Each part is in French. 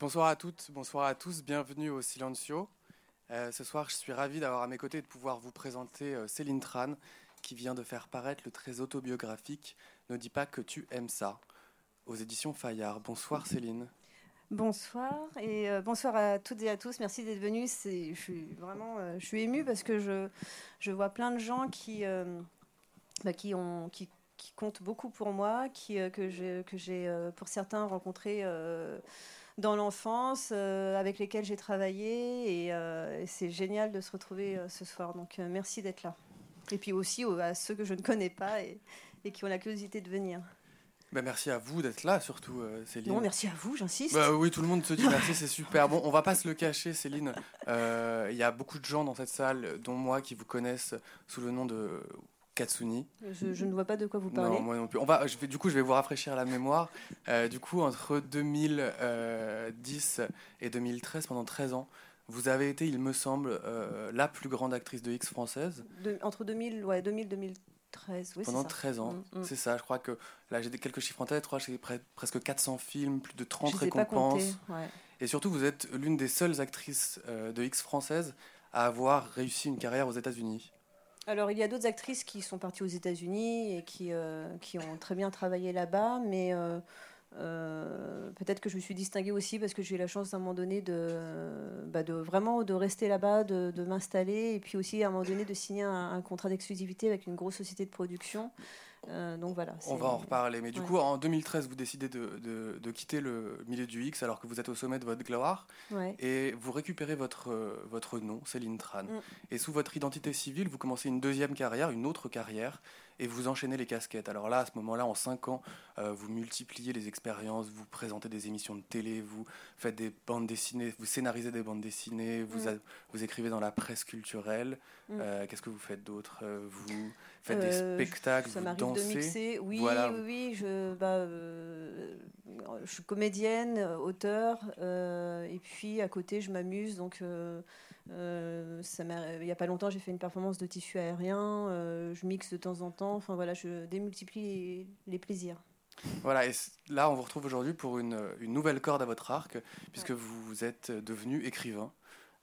Bonsoir à toutes, bonsoir à tous, bienvenue au Silencio. Euh, ce soir, je suis ravi d'avoir à mes côtés de pouvoir vous présenter euh, Céline Tran, qui vient de faire paraître le très autobiographique Ne dis pas que tu aimes ça, aux éditions Fayard. Bonsoir Céline. Bonsoir et euh, bonsoir à toutes et à tous. Merci d'être venus. Je suis vraiment, je suis émue parce que je, je vois plein de gens qui, bah, qui ont, qui, qui, comptent beaucoup pour moi, qui, que j'ai, que j'ai pour certains rencontrés dans l'enfance, euh, avec lesquels j'ai travaillé. Euh, et, c'est génial de se retrouver euh, ce soir. Donc merci d'être là. Et puis aussi à ceux que je ne connais pas et, qui ont la curiosité de venir. Ben merci à vous d'être là, surtout Céline. Non, merci à vous, j'insiste. Bah, oui, tout le monde se dit merci, c'est super. Bon, on va pas se le cacher, Céline. Il y a beaucoup de gens dans cette salle, dont moi, qui vous connaissent sous le nom de Katsuni. Je, ne vois pas de quoi vous parlez. Non, moi non plus. On va, je vais, du coup, je vais vous rafraîchir la mémoire. Euh, du coup, entre 2010 et 2013, pendant 13 ans, vous avez été, il me semble, euh, la plus grande actrice de X française. entre 2000, ouais, 2000 2013, oui, Pendant 13 ans, mm, mm. c'est ça. Je crois que là, j'ai quelques chiffres en tête. Je crois que j'ai presque 400 films, plus de 30 récompenses. Et surtout, vous êtes l'une des seules actrices euh, de X française à avoir réussi une carrière aux États-Unis. Alors, il y a d'autres actrices qui sont parties aux États-Unis et qui, euh, ont très bien travaillé là-bas, mais euh, euh, peut-être que je me suis distinguée aussi parce que j'ai eu la chance à un moment donné de, bah, de vraiment de rester là-bas, de, m'installer et puis aussi à un moment donné de signer un contrat d'exclusivité avec une grosse société de production. Euh, donc voilà. On va en reparler. Mais du coup, en 2013, vous décidez de, de, quitter le milieu du X alors que vous êtes au sommet de votre gloire. Et vous récupérez votre, votre nom, Céline Tran. Mm. Et sous votre identité civile, vous commencez une deuxième carrière, une autre carrière, et vous enchaînez les casquettes. Alors là, à ce moment-là, en cinq ans, euh, vous multipliez les expériences, vous présentez des émissions de télé, vous faites des bandes dessinées, vous scénarisez des bandes dessinées, vous, mm. vous écrivez dans la presse culturelle. Mm. Euh, qu'est-ce que vous faites d'autre Vous faites des spectacles, ça vous dansez. De mixer. Oui, oui, oui, je, bah, je suis comédienne, auteur, et puis à côté, je m'amuse. Donc, euh, il n'y a pas longtemps, j'ai fait une performance de tissu aérien. Euh, je mixe de temps en temps. Enfin voilà, je démultiplie les, plaisirs. Voilà, et là, on vous retrouve aujourd'hui pour une, une, nouvelle corde à votre arc, puisque vous êtes devenu écrivain.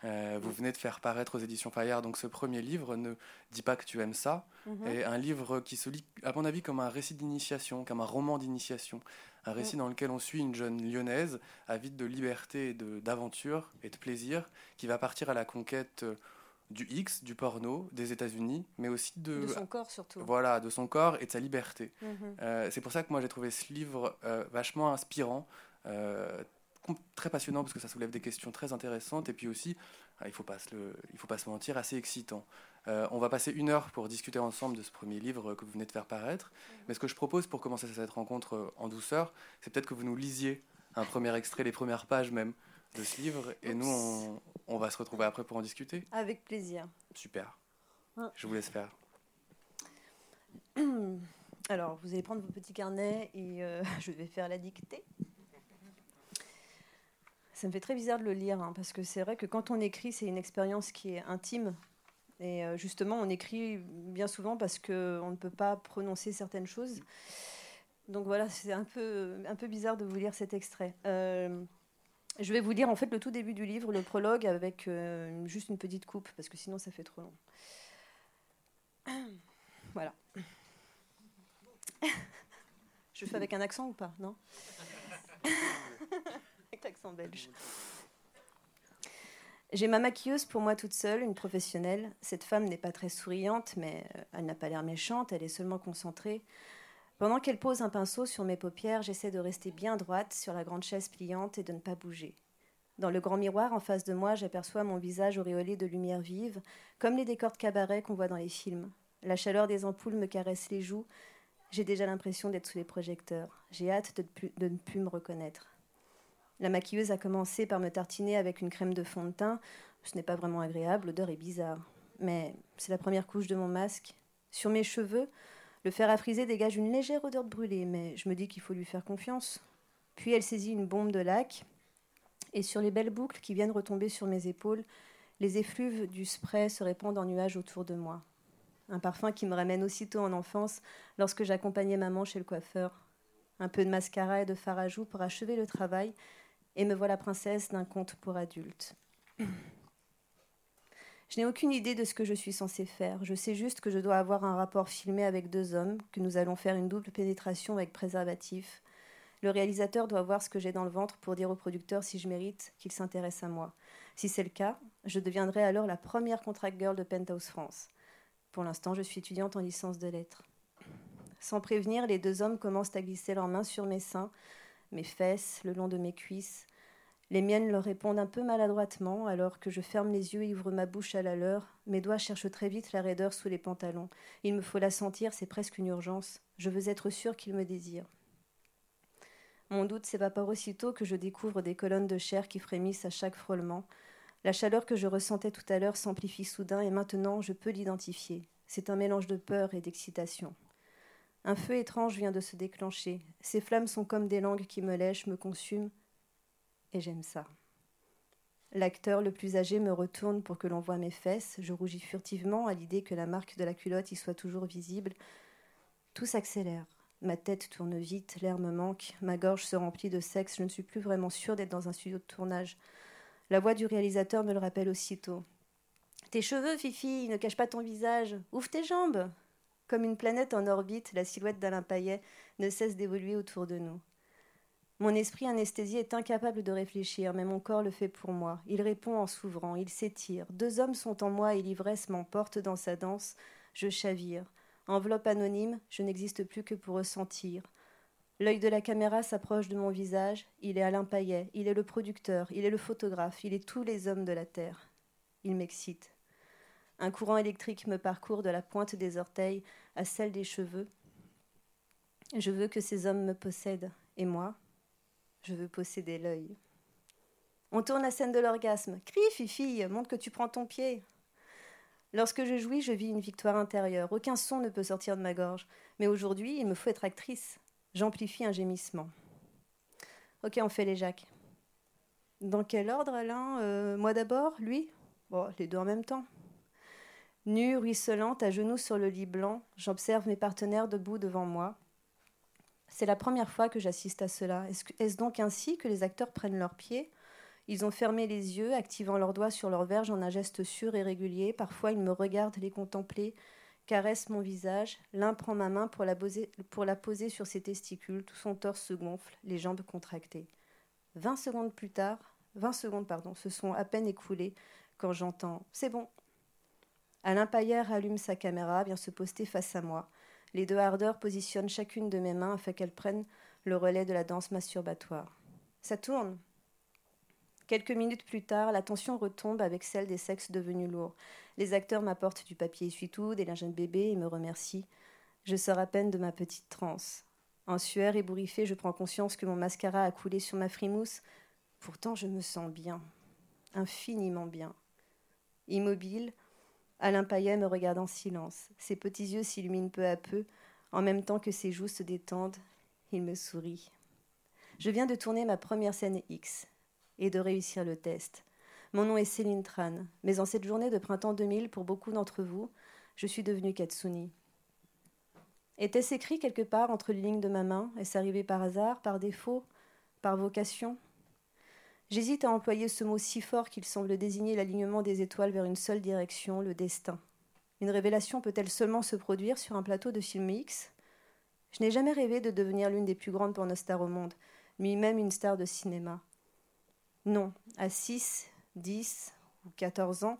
Euh, vous venez de faire paraître aux éditions Fayard donc ce premier livre, Ne dis pas que tu aimes ça, mhm. et un livre qui se lit, à mon avis, comme un récit d'initiation, comme un roman d'initiation, un récit dans lequel on suit une jeune lyonnaise avide de liberté, d'aventure et de plaisir, qui va partir à la conquête euh, du X, du porno, des États-Unis, mais aussi de, de son corps surtout. Voilà, de son corps et de sa liberté. Mhm. Euh, c'est pour ça que moi j'ai trouvé ce livre vachement inspirant, très passionnant parce que ça soulève des questions très intéressantes et puis aussi, ah, il ne faut, pas se faut pas se mentir, assez excitant. Euh, on va passer une heure pour discuter ensemble de ce premier livre que vous venez de faire paraître. Mais ce que je propose pour commencer cette rencontre euh, en douceur, c'est peut-être que vous nous lisiez un premier extrait, les premières pages même de ce livre. Et nous, on, on, va se retrouver après pour en discuter. Avec plaisir. Super. Je vous laisse faire. Alors, vous allez prendre vos petits carnets et euh, je vais faire la dictée. Ça me fait très bizarre de le lire, hein, parce que c'est vrai que quand on écrit, c'est une expérience qui est intime. Et euh, justement, on écrit bien souvent parce qu'on ne peut pas prononcer certaines choses. Donc voilà, c'est un peu, un peu bizarre de vous lire cet extrait. Euh, je vais vous lire en fait le tout début du livre, le prologue, avec euh, juste une petite coupe, parce que sinon ça fait trop long. Voilà. Je fais avec un accent ou pas Non? accent belge. J'ai ma maquilleuse pour moi toute seule, une professionnelle. Cette femme n'est pas très souriante, mais euh, elle n'a pas l'air méchante, elle est seulement concentrée. Pendant qu'elle pose un pinceau sur mes paupières, j'essaie de rester bien droite sur la grande chaise pliante et de ne pas bouger. Dans le grand miroir en face de moi, j'aperçois mon visage auréolé de lumière vive, comme les décors de cabaret qu'on voit dans les films. La chaleur des ampoules me caresse les joues. J'ai déjà l'impression d'être sous les projecteurs. J'ai hâte de ne plus me reconnaître. La maquilleuse a commencé par me tartiner avec une crème de fond de teint. Ce n'est pas vraiment agréable, l'odeur est bizarre. Mais c'est la première couche de mon masque. Sur mes cheveux, le fer à friser dégage une légère odeur de brûlé, mais je me dis qu'il faut lui faire confiance. Puis elle saisit une bombe de lac, et sur les belles boucles qui viennent retomber sur mes épaules, les effluves du spray se répandent en nuages autour de moi. Un parfum qui me ramène aussitôt en enfance lorsque j'accompagnais maman chez le coiffeur. Un peu de mascara et de fard à joues pour achever le travail, Et me voilà princesse d'un conte pour adultes. Je n'ai aucune idée de ce que je suis censée faire. Je sais juste que je dois avoir un rapport filmé avec deux hommes, que nous allons faire une double pénétration avec préservatif. Le réalisateur doit voir ce que j'ai dans le ventre pour dire au producteur si je mérite qu'il s'intéresse à moi. Si c'est le cas, je deviendrai alors la première contract girl de Penthouse France. Pour l'instant, je suis étudiante en licence de lettres. Sans prévenir, les deux hommes commencent à glisser leurs mains sur mes seins, mes fesses, le long de mes cuisses. Les miennes leur répondent un peu maladroitement, alors que je ferme les yeux et ouvre ma bouche à la leur. Mes doigts cherchent très vite la raideur sous les pantalons. Il me faut la sentir, c'est presque une urgence. Je veux être sûre qu'ils me désirent. Mon doute s'évapore aussitôt que je découvre des colonnes de chair qui frémissent à chaque frôlement. La chaleur que je ressentais tout à l'heure s'amplifie soudain et maintenant je peux l'identifier. C'est un mélange de peur et d'excitation. Un feu étrange vient de se déclencher. Ces flammes sont comme des langues qui me lèchent, me consument, et j'aime ça. L'acteur le plus âgé me retourne pour que l'on voie mes fesses. Je rougis furtivement à l'idée que la marque de la culotte y soit toujours visible. Tout s'accélère. Ma tête tourne vite, l'air me manque, ma gorge se remplit de sexe, je ne suis plus vraiment sûre d'être dans un studio de tournage. La voix du réalisateur me le rappelle aussitôt. Tes cheveux, Fifi, ne cachent pas ton visage. Ouvre tes jambes. Comme une planète en orbite, la silhouette d'Alain Paillet ne cesse d'évoluer autour de nous. Mon esprit anesthésié est incapable de réfléchir, mais mon corps le fait pour moi. Il répond en s'ouvrant, il s'étire. Deux hommes sont en moi et l'ivresse m'emporte dans sa danse. Je chavire. Enveloppe anonyme, je n'existe plus que pour ressentir. L'œil de la caméra s'approche de mon visage. Il est Alain Paillet, il est le producteur, il est le photographe, il est tous les hommes de la Terre. Il m'excite. Un courant électrique me parcourt de la pointe des orteils à celle des cheveux. Je veux que ces hommes me possèdent, et moi, je veux posséder l'œil. On tourne la scène de l'orgasme. Crie, Fifi, montre que tu prends ton pied. Lorsque je jouis, je vis une victoire intérieure. Aucun son ne peut sortir de ma gorge. Mais aujourd'hui, il me faut être actrice. J'amplifie un gémissement. Ok, on fait les Jacques. Dans quel ordre, Alain? Euh, Moi d'abord? Lui? Bon, les deux en même temps. Nue, ruisselante, à genoux sur le lit blanc, j'observe mes partenaires debout devant moi. C'est la première fois que j'assiste à cela. Est-ce donc ainsi que les acteurs prennent leurs pieds? Ils ont fermé les yeux, activant leurs doigts sur leur verge en un geste sûr et régulier. Parfois, ils me regardent les contempler, caressent mon visage. L'un prend ma main pour la, poser, pour la poser sur ses testicules. Tout son torse se gonfle, les jambes contractées. Vingt secondes plus tard, vingt secondes, pardon, se sont à peine écoulées quand j'entends C'est bon. Alain Paillère allume sa caméra, vient se poster face à moi. Les deux ardeurs positionnent chacune de mes mains afin qu'elles prennent le relais de la danse masturbatoire. Ça tourne. Quelques minutes plus tard, la tension retombe avec celle des sexes devenus lourds. Les acteurs m'apportent du papier essuie-tout, des lingettes bébé et me remercient. Je sors à peine de ma petite transe. En sueur ébouriffée, je prends conscience que mon mascara a coulé sur ma frimousse. Pourtant, je me sens bien, infiniment bien. Immobile, Alain Paillet me regarde en silence. Ses petits yeux s'illuminent peu à peu, en même temps que ses joues se détendent. Il me sourit. Je viens de tourner ma première scène X et de réussir le test. Mon nom est Céline Tran, mais en cette journée de printemps 2000, pour beaucoup d'entre vous, je suis devenue Katsuni. Était-ce écrit quelque part entre les lignes de ma main? Est-ce arrivé par hasard, par défaut, par vocation? J'hésite à employer ce mot si fort qu'il semble désigner l'alignement des étoiles vers une seule direction, le destin. Une révélation peut-elle seulement se produire sur un plateau de film X? Je n'ai jamais rêvé de devenir l'une des plus grandes pornostars au monde, ni même une star de cinéma. Non, à 6, 10 ou 14 ans,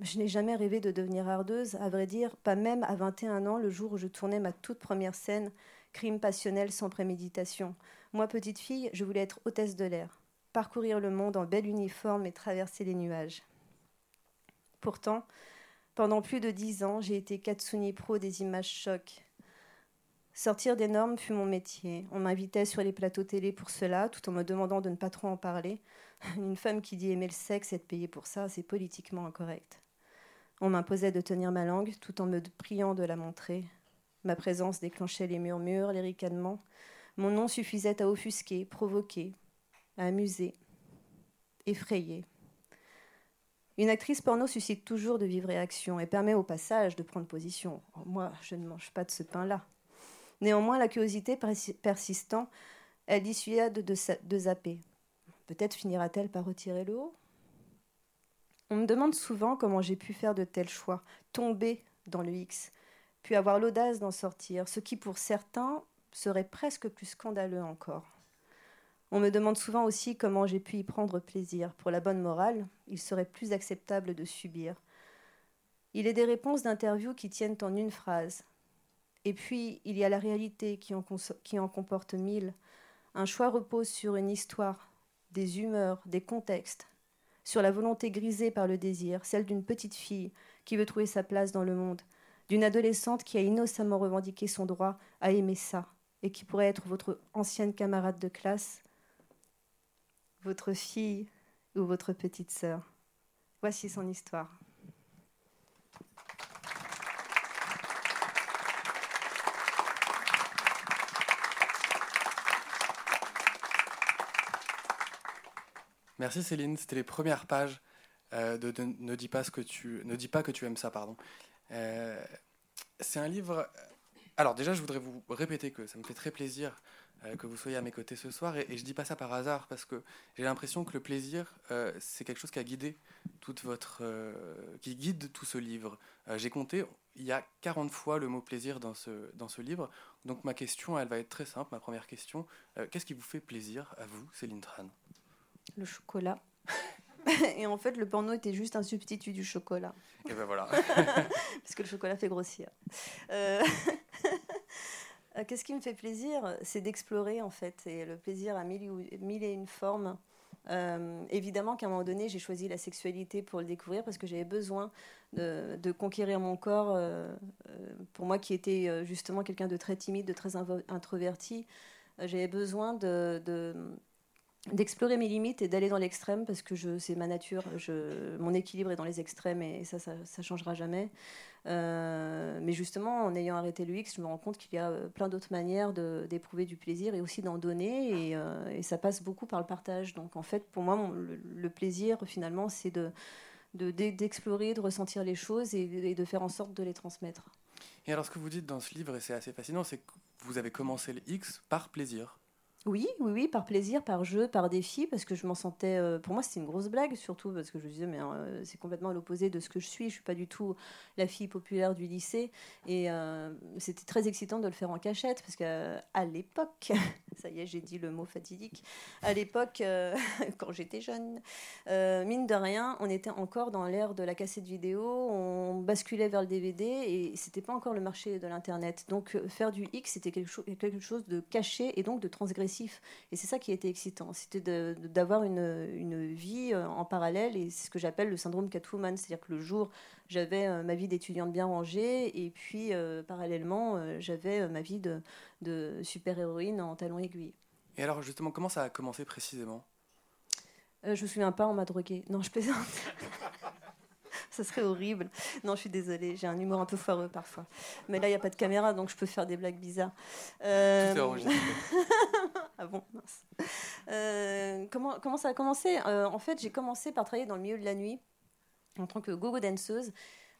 je n'ai jamais rêvé de devenir ardeuse, à vrai dire, pas même à 21 ans, le jour où je tournais ma toute première scène, crime passionnel sans préméditation. Moi, petite fille, je voulais être hôtesse de l'air parcourir le monde en bel uniforme et traverser les nuages. Pourtant, pendant plus de dix ans, j'ai été Katsuni Pro des images chocs. Sortir des normes fut mon métier. On m'invitait sur les plateaux télé pour cela, tout en me demandant de ne pas trop en parler. Une femme qui dit aimer le sexe et être payée pour ça, c'est politiquement incorrect. On m'imposait de tenir ma langue tout en me priant de la montrer. Ma présence déclenchait les murmures, les ricanements. Mon nom suffisait à offusquer, provoquer, amusé, effrayé. Une actrice porno suscite toujours de vives réactions et permet au passage de prendre position. Oh, moi, je ne mange pas de ce pain-là. Néanmoins, la curiosité persistant, elle dissuade de, de zapper. Peut-être finira-t-elle par retirer le haut? On me demande souvent comment j'ai pu faire de tels choix, tomber dans le X, puis avoir l'audace d'en sortir, ce qui pour certains serait presque plus scandaleux encore. On me demande souvent aussi comment j'ai pu y prendre plaisir. Pour la bonne morale, il serait plus acceptable de subir. Il est des réponses d'interview qui tiennent en une phrase. Et puis, il y a la réalité qui en, qui en comporte mille. Un choix repose sur une histoire, des humeurs, des contextes, sur la volonté grisée par le désir, celle d'une petite fille qui veut trouver sa place dans le monde, d'une adolescente qui a innocemment revendiqué son droit à aimer ça, et qui pourrait être votre ancienne camarade de classe, votre fille ou votre petite sœur. Voici son histoire. Merci Céline, c'était les premières pages euh, de, ne, dis pas ce que tu, ne dis pas que tu aimes ça. pardon. Euh, c'est un livre... Alors déjà, je voudrais vous répéter que ça me fait très plaisir que vous soyez à mes côtés ce soir. Et, et je dis pas ça par hasard, parce que j'ai l'impression que le plaisir, c'est quelque chose qui a guidé toute votre, qui guide tout ce livre. j'ai compté, il y a 40 fois le mot plaisir dans ce, dans ce livre. Donc ma question, elle va être très simple. Ma première question, qu'est-ce qui vous fait plaisir à vous, Céline Tran? Le chocolat. et en fait, le porno était juste un substitut du chocolat. Et ben voilà. Parce que le chocolat fait grossir. Euh, qu'est-ce qui me fait plaisir C'est d'explorer, en fait. Et le plaisir a mille, et une formes. Euh, évidemment qu'à un moment donné, j'ai choisi la sexualité pour le découvrir parce que j'avais besoin de, conquérir mon corps. Euh, pour moi, qui était justement quelqu'un de très timide, de très introverti, j'avais besoin de, d'explorer mes limites et d'aller dans l'extrême parce que c'est ma nature, je, mon équilibre est dans les extrêmes et ça, ça, changera jamais. Euh, mais justement, en ayant arrêté le X, je me rends compte qu'il y a euh, plein d'autres manières d'éprouver du plaisir et aussi d'en donner euh, et, ça passe beaucoup par le partage. Donc en fait, pour moi, le, plaisir finalement, c'est de d'explorer, de, ressentir les choses et, et de faire en sorte de les transmettre. Et alors ce que vous dites dans ce livre, et c'est assez fascinant, c'est que vous avez commencé le X par plaisir. Oui, oui, oui, par plaisir, par jeu, par défi, parce que je m'en sentais. Euh, pour moi, c'était une grosse blague, surtout parce que je me disais, mais euh, c'est complètement l'opposé de ce que je suis. Je suis pas du tout la fille populaire du lycée, et euh, c'était très excitant de le faire en cachette, parce qu'à l'époque, ça y est, j'ai dit le mot fatidique. À l'époque, quand j'étais jeune, mine de rien, on était encore dans l'ère de la cassette vidéo, on basculait vers le DVD, et c'était pas encore le marché de l'internet. Donc, faire du X, c'était quelque, quelque chose de caché et donc de transgressif et c'est ça qui était excitant, c'était d'avoir une, vie euh, en parallèle, et c'est ce que j'appelle le syndrome Catwoman, c'est-à-dire que le jour, j'avais euh, ma vie d'étudiante bien rangée, et puis euh, parallèlement, j'avais ma vie de, de super-héroïne en talons aiguilles. Et alors justement, comment ça a commencé précisément? Je me souviens pas, on m'a drogué. Non, je plaisante. ça serait horrible. Non, je suis désolée, j'ai un humour un peu foireux parfois. Mais là, il n'y a pas de caméra, donc je peux faire des blagues bizarres. Euh... ah bon, mince. Euh, comment, comment ça a commencé? Euh, En fait, j'ai commencé par travailler dans le milieu de la nuit en tant que gogo danseuse.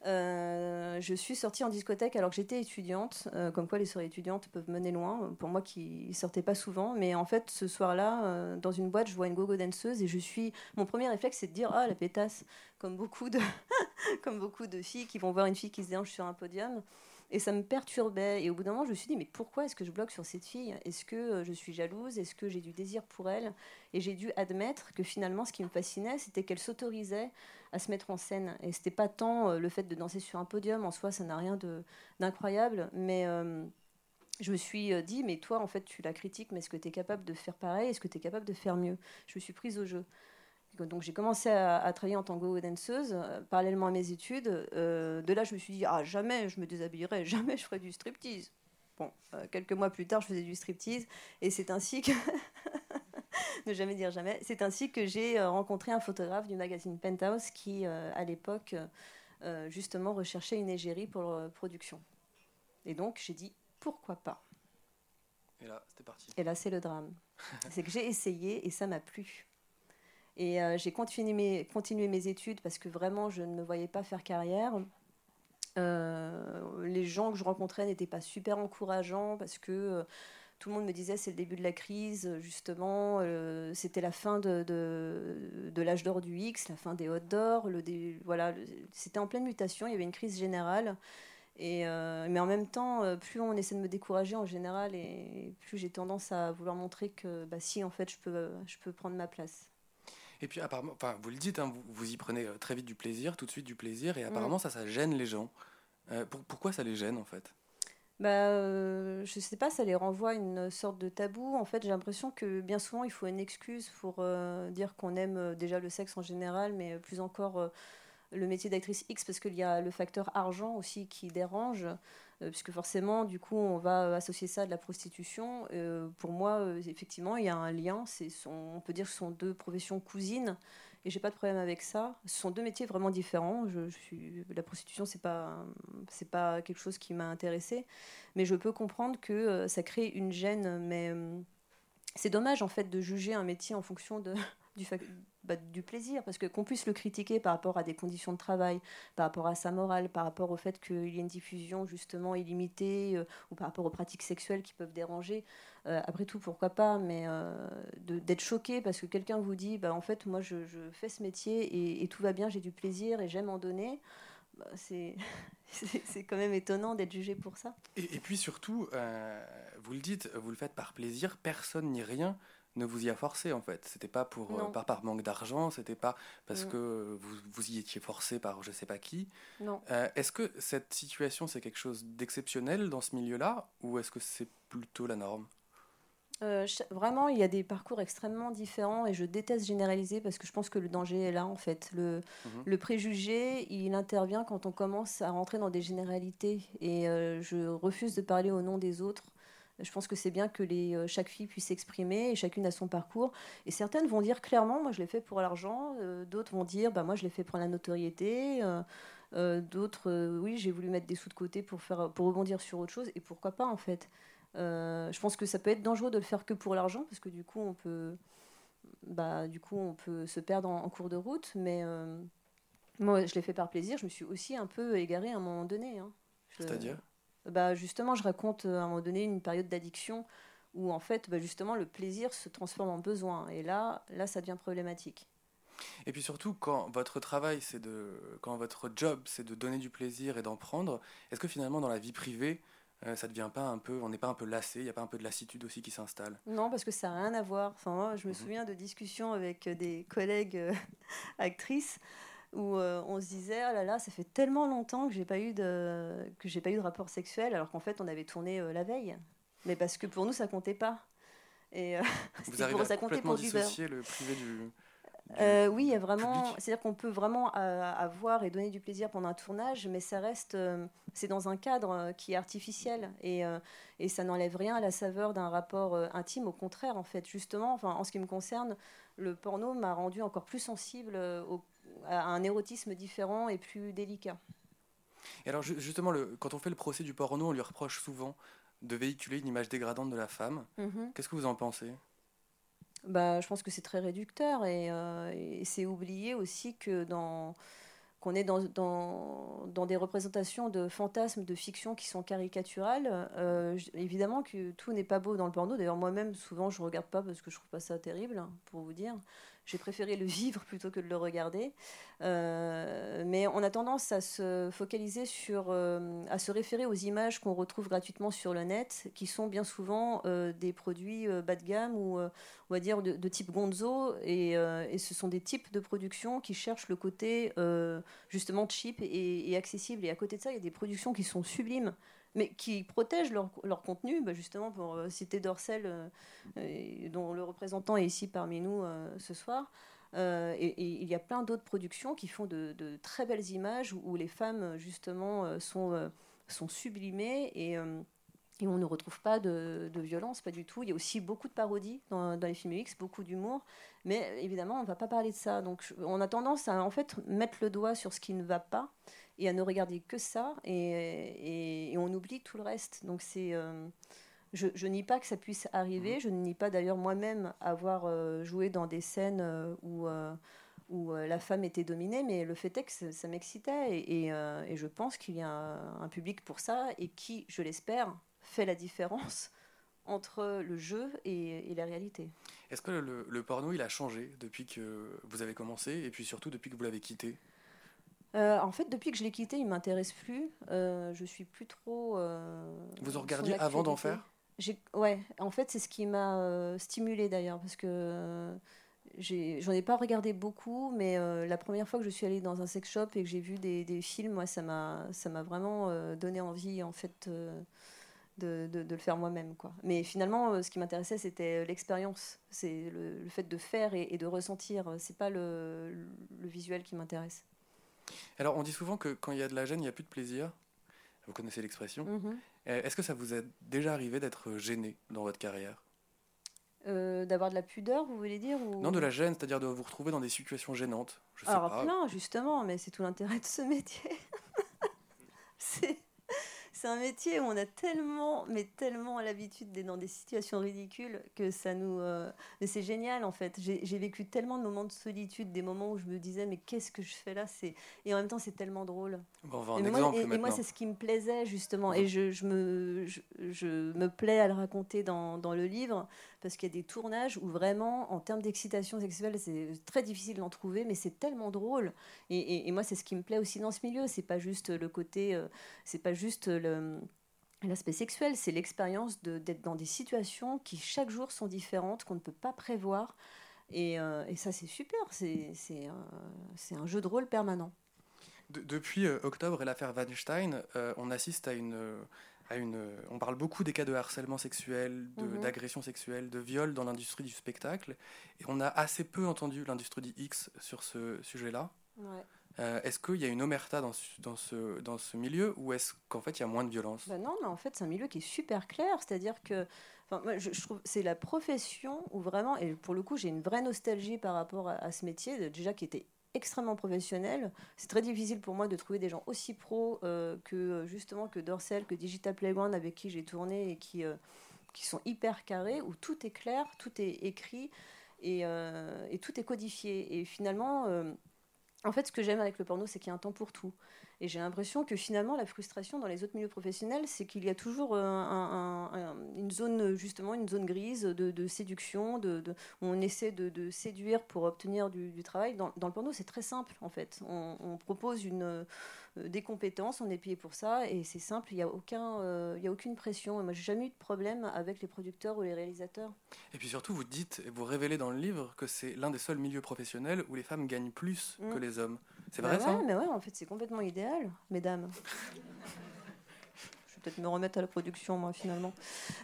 Euh, je suis sortie en discothèque alors que j'étais étudiante, euh, comme quoi les soirées étudiantes peuvent mener loin, pour moi qui sortais pas souvent. Mais en fait, ce soir-là, euh, dans une boîte, je vois une gogo danseuse et je suis. Mon premier réflexe, c'est de dire Ah, la pétasse, comme beaucoup, de comme beaucoup de filles qui vont voir une fille qui se déhanche sur un podium. Et ça me perturbait. Et au bout d'un moment, je me suis dit, mais pourquoi est-ce que je bloque sur cette fille? Est-ce que je suis jalouse? Est-ce que j'ai du désir pour elle? Et j'ai dû admettre que finalement, ce qui me fascinait, c'était qu'elle s'autorisait à se mettre en scène. Et c'était pas tant euh, le fait de danser sur un podium, en soi, ça n'a rien d'incroyable, mais euh, je me suis euh, dit, mais toi, en fait, tu la critiques, mais est-ce que tu es capable de faire pareil? Est-ce que tu es capable de faire mieux? Je me suis prise au jeu. Donc j'ai commencé à, travailler en tant que danseuse, parallèlement à mes études. de là, je me suis dit, ah, jamais je me déshabillerai, jamais je ferai du striptease. Bon, quelques mois plus tard, je faisais du striptease, et c'est ainsi que ne jamais dire jamais. C'est ainsi que j'ai euh, rencontré un photographe du magazine Penthouse qui, euh, à l'époque, euh, justement recherchait une égérie pour production. Et donc, j'ai dit pourquoi pas? Et là, c'était parti. Et là, c'est le drame. c'est que j'ai essayé et ça m'a plu. Et j'ai continué mes, études parce que vraiment, je ne me voyais pas faire carrière. les gens que je rencontrais n'étaient pas super encourageants parce que tout le monde me disait c'est le début de la crise, justement, c'était la fin de, l'âge d'or du X, la fin des hot d'or, voilà, c'était en pleine mutation, il y avait une crise générale. Mais en même temps, plus on essaie de me décourager en général, et plus j'ai tendance à vouloir montrer que bah, si, en fait, je peux prendre ma place. Et puis apparemment, enfin vous le dites, hein, vous, vous, y prenez euh, très vite du plaisir, tout de suite du plaisir, et apparemment mm. ça, ça gêne les gens. Euh, pourquoi ça les gêne en fait? Bah, euh, je sais pas, ça les renvoie à une sorte de tabou. En fait, j'ai l'impression que bien souvent, il faut une excuse pour dire qu'on aime déjà le sexe en général, mais plus encore le métier d'actrice X, parce qu'il y a le facteur argent aussi qui dérange. Euh, puisque forcément, du coup, on va associer ça à de la prostitution. Euh, pour moi, euh, effectivement, il y a un lien. on peut dire que ce sont deux professions cousines, et j'ai pas de problème avec ça. Ce sont deux métiers vraiment différents. La prostitution, c'est pas, pas quelque chose qui m'a intéressée, mais je peux comprendre que ça crée une gêne. Mais c'est dommage en fait de juger un métier en fonction de, du, bah, du plaisir, parce que qu'on puisse le critiquer par rapport à des conditions de travail, par rapport à sa morale, par rapport au fait qu'il y ait une diffusion justement illimitée, euh, ou par rapport aux pratiques sexuelles qui peuvent déranger, euh, après tout, pourquoi pas, mais euh, d'être choqué parce que quelqu'un vous dit, bah, en fait, moi, je, fais ce métier et, tout va bien, j'ai du plaisir et j'aime en donner. Bah, c'est c'est quand même étonnant d'être jugé pour ça. Et, et puis surtout, vous le dites, vous le faites par plaisir, personne ni rien ne vous y a forcé en fait. C'était pas pour euh, par, par manque d'argent, c'était pas parce que vous, vous y étiez forcé par je sais pas qui. Non. Euh, est-ce que cette situation c'est quelque chose d'exceptionnel dans ce milieu-là ou est-ce que c'est plutôt la norme? Euh, vraiment, il y a des parcours extrêmement différents et je déteste généraliser parce que je pense que le danger est là en fait. Le, mhm. le préjugé, il intervient quand on commence à rentrer dans des généralités et je refuse de parler au nom des autres. Je pense que c'est bien que les, euh, chaque fille puisse s'exprimer et chacune a son parcours. Et certaines vont dire clairement, moi je l'ai fait pour l'argent. Euh, d'autres vont dire, bah, moi je l'ai fait pour la notoriété. Euh, d'autres, oui, j'ai voulu mettre des sous de côté pour, faire, pour rebondir sur autre chose. Et pourquoi pas en fait? Je pense que ça peut être dangereux de le faire que pour l'argent parce que du coup on peut, bah, du coup, on peut se perdre en, cours de route. Mais moi je l'ai fait par plaisir. Je me suis aussi un peu égarée à un moment donné. Hein. C'est-à-dire? Bah, justement, je raconte euh, à un moment donné une période d'addiction où en fait, bah, justement, le plaisir se transforme en besoin. Et là, là, ça devient problématique. Et puis surtout, quand votre travail, c'est de, quand votre job, c'est de donner du plaisir et d'en prendre, est-ce que finalement, dans la vie privée, euh, ça devient pas un peu, on n'est pas un peu lassé, il n'y a pas un peu de lassitude aussi qui s'installe? Non, parce que ça n'a rien à voir. Enfin, moi, je me mhm. souviens de discussions avec des collègues euh, actrices où euh, on se disait oh là là ça fait tellement longtemps que j'ai pas eu de que j'ai pas eu de rapport sexuel alors qu'en fait on avait tourné euh, la veille. Mais parce que pour nous ça comptait pas. Et euh, Vous arrivez pour, ça comptait pour dissocier le privé du, oui, il y a vraiment, c'est-à-dire qu'on peut vraiment avoir et donner du plaisir pendant un tournage, mais ça reste, c'est dans un cadre qui est artificiel. Et, et ça n'enlève rien à la saveur d'un rapport intime. Au contraire, en fait, justement, enfin, en ce qui me concerne, le porno m'a rendu encore plus sensible au à un érotisme différent et plus délicat. Et alors justement, le, quand on fait le procès du porno, on lui reproche souvent de véhiculer une image dégradante de la femme. Mhm. Qu'est-ce que vous en pensez? Bah, Je pense que c'est très réducteur et, euh, et c'est oublié aussi que dans qu'on est dans, dans, dans, des représentations de fantasmes, de fiction qui sont caricaturales. Euh, évidemment que tout n'est pas beau dans le porno. D'ailleurs, moi-même, souvent, je ne regarde pas parce que je trouve pas ça terrible, pour vous dire j'ai préféré le vivre plutôt que de le regarder. Euh, mais on a tendance à se focaliser sur, euh, à se référer aux images qu'on retrouve gratuitement sur le net, qui sont bien souvent euh, des produits bas de gamme ou on va dire de, type gonzo, et, ce sont des types de productions qui cherchent le côté justement cheap et, et accessible. Et à côté de ça, il y a des productions qui sont sublimes mais qui protègent leur, contenu, bah, justement pour euh, citer Dorcel, euh, dont le représentant est ici parmi nous euh, ce soir. Et, il y a plein d'autres productions qui font de, très belles images où, les femmes justement sont, sont sublimées et, et on ne retrouve pas de, de, violence, pas du tout. Il y a aussi beaucoup de parodies dans, dans les films X, beaucoup d'humour, mais évidemment on ne va pas parler de ça. Donc on a tendance à en fait mettre le doigt sur ce qui ne va pas et à ne regarder que ça, et, et, on oublie tout le reste. Donc c'est, euh, je, je nie pas que ça puisse arriver, mmh. je ne nie pas d'ailleurs moi-même avoir euh, joué dans des scènes euh, où, où la femme était dominée, mais le fait est que ça, m'excitait, et, et, je pense qu'il y a un, public pour ça, et qui, je l'espère, fait la différence entre le jeu et, la réalité. Est-ce que le, porno, il a changé depuis que vous avez commencé et puis surtout depuis que vous l'avez quitté? Euh, en fait, depuis que je l'ai quitté, il m'intéresse plus. Euh, je suis plus trop. Euh, vous en regardiez avant d'en faire? Ouais, en fait, c'est ce qui m'a euh, stimulé d'ailleurs, parce que j'en ai, pas regardé beaucoup, mais la première fois que je suis allée dans un sex shop et que j'ai vu des, des, films, moi, ça m'a vraiment donné envie, en fait de, de, le faire moi-même. quoi. Mais finalement, ce qui m'intéressait, c'était l'expérience. C'est le, fait de faire et, de ressentir. C'est pas le, le, visuel qui m'intéresse. Alors, on dit souvent que quand il y a de la gêne, il n'y a plus de plaisir. Vous connaissez l'expression. Mm-hmm. Euh, est-ce que ça vous est déjà arrivé d'être gêné dans votre carrière? Euh, D'avoir de la pudeur, vous voulez dire ou... Non, de la gêne, c'est-à-dire de vous retrouver dans des situations gênantes. Je sais Alors, plein, justement, mais c'est tout l'intérêt de ce métier. c'est c'est un métier où on a tellement, mais tellement l'habitude d'être dans des situations ridicules que ça nous. Euh, mais c'est génial en fait. J'ai vécu tellement de moments de solitude, des moments où je me disais mais qu'est-ce que je fais là? C'est et en même temps c'est tellement drôle. et, moi, c'est ce qui me plaisait justement et je, je me je, me plais à le raconter dans, dans le livre parce qu'il y a des tournages où vraiment en termes d'excitation sexuelle c'est très difficile d'en trouver mais c'est tellement drôle et, et, moi c'est ce qui me plaît aussi dans ce milieu. C'est pas juste le côté, euh, c'est pas juste le L'aspect sexuel, c'est l'expérience d'être dans des situations qui chaque jour sont différentes, qu'on ne peut pas prévoir. Et, euh, et ça, c'est super. C'est un, un, jeu de rôle permanent. depuis euh, octobre et l'affaire Weinstein, euh, on assiste à une, à une. On parle beaucoup des cas de harcèlement sexuel, mhm. d'agression sexuelle, de viol dans l'industrie du spectacle. Et on a assez peu entendu l'industrie du X sur ce sujet-là. Ouais. Euh, est-ce qu'il y a une omerta dans, ce, milieu ou est-ce qu'en fait il y a moins de violence? Bah Non, mais en fait c'est un milieu qui est super clair, c'est-à-dire que je, trouve c'est la profession où vraiment, et pour le coup j'ai une vraie nostalgie par rapport à, ce métier, déjà qui était extrêmement professionnel. C'est très difficile pour moi de trouver des gens aussi pros euh, que justement que Dorsel, que Digital Playground avec qui j'ai tourné et qui, euh, qui sont hyper carrés, où tout est clair, tout est écrit et, et tout est codifié. Et finalement en fait, ce que j'aime avec le porno, c'est qu'il y a un temps pour tout. Et j'ai l'impression que finalement, la frustration dans les autres milieux professionnels, c'est qu'il y a toujours euh, une zone, justement, une zone grise de, séduction, de, où on essaie de, séduire pour obtenir du, travail. Dans, le porno, c'est très simple, en fait. On, propose une, euh, des compétences, on est payé pour ça, et c'est simple, il n'y a, aucun, euh, il y a aucune pression. Et moi, j'ai jamais eu de problème avec les producteurs ou les réalisateurs. Et puis surtout, vous dites, et vous révélez dans le livre, que c'est l'un des seuls milieux professionnels où les femmes gagnent plus que mm. les hommes. C'est vrai bah ça mais ouais, en fait, c'est complètement idéal, mesdames. Je vais peut-être me remettre à la production, moi, finalement.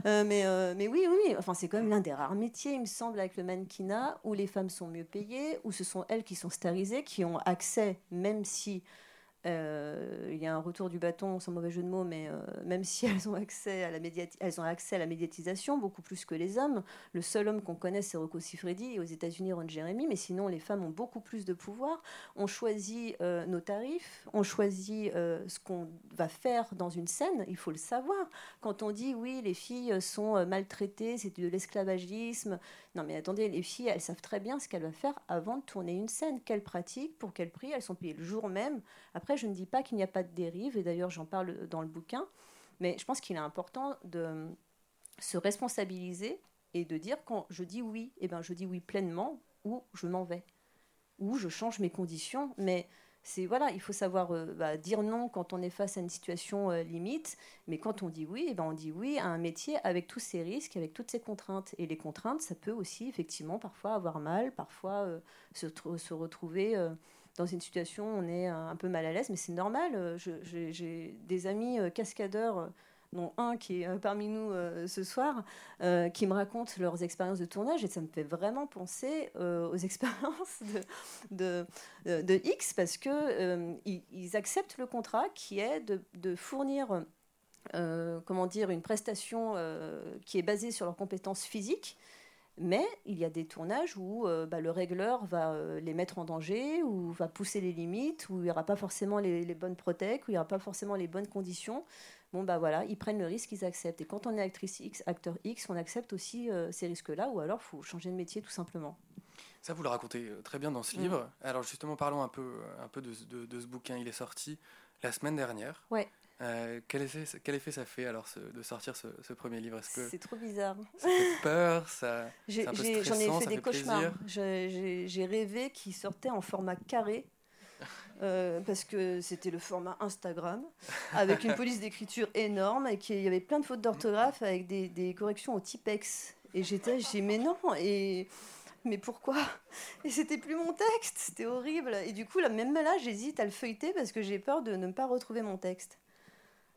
Euh, mais, mais oui, oui, enfin, c'est quand même l'un des rares métiers, il me semble, avec le mannequinat, où les femmes sont mieux payées, où ce sont elles qui sont starisées, qui ont accès, même si euh, il y a un retour du bâton, sans mauvais jeu de mots, mais euh, même si elles ont, accès à la elles ont accès à la médiatisation, beaucoup plus que les hommes. Le seul homme qu'on connaît, c'est Rocco Siffredi, et aux États-Unis, Ron Jeremy, mais sinon, les femmes ont beaucoup plus de pouvoir. On choisit euh, nos tarifs, on choisit ce qu'on va faire dans une scène, il faut le savoir. Quand on dit, oui, les filles sont maltraitées, c'est de l'esclavagisme, non, mais attendez, les filles, elles savent très bien ce qu'elles vont faire avant de tourner une scène, quelles pratiques, pour quel prix, elles sont payées le jour même. Après, je ne dis pas qu'il n'y a pas de dérive, et d'ailleurs, j'en parle dans le bouquin, mais je pense qu'il est important de se responsabiliser et de dire quand je dis oui, eh ben, je dis oui pleinement, ou je m'en vais, ou je change mes conditions, mais c'est voilà, il faut savoir euh, bah, dire non quand on est face à une situation euh, limite, mais quand on dit oui, eh ben on dit oui à un métier avec tous ses risques, avec toutes ses contraintes. Et les contraintes, ça peut aussi effectivement parfois avoir mal, parfois euh, se, se, retrouver dans une situation où on est un peu mal à l'aise, mais c'est normal. J'ai des amis cascadeurs un qui est euh, parmi nous euh, ce soir, euh, qui me racontent leurs expériences de tournage et ça me fait vraiment penser aux expériences de, X parce que ils, acceptent le contrat qui est de, fournir comment dire, une prestation qui est basée sur leurs compétences physiques. Mais il y a des tournages où bah, le régleur va les mettre en danger, ou va pousser les limites, où il n'y aura pas forcément les, les bonnes protèques, où il n'y aura pas forcément les bonnes conditions bon bah voilà, ils prennent le risque, ils acceptent. Et quand on est actrice X, acteur X, on accepte aussi euh, ces risques-là, ou alors faut changer de métier tout simplement. Ça, vous le racontez euh, très bien dans ce mm. livre. Alors justement, parlons un peu, un peu de, ce bouquin. Il est sorti la semaine dernière. Ouais. Euh, quel, effet, quel, effet, ça fait alors de sortir ce, premier livre? C'est trop bizarre. Ça fait peur, ça. J'en ai, fait des cauchemars. J'ai rêvé qu'il sortait en format carré. Euh, parce que c'était le format Instagram, avec une police d'écriture énorme et qu'il y avait plein de fautes d'orthographe avec des, des, corrections au typex. Et j'étais, j'ai mais non, et mais pourquoi? Et c'était plus mon texte, c'était horrible. Et du coup, là, même là, j'hésite à le feuilleter parce que j'ai peur de ne pas retrouver mon texte.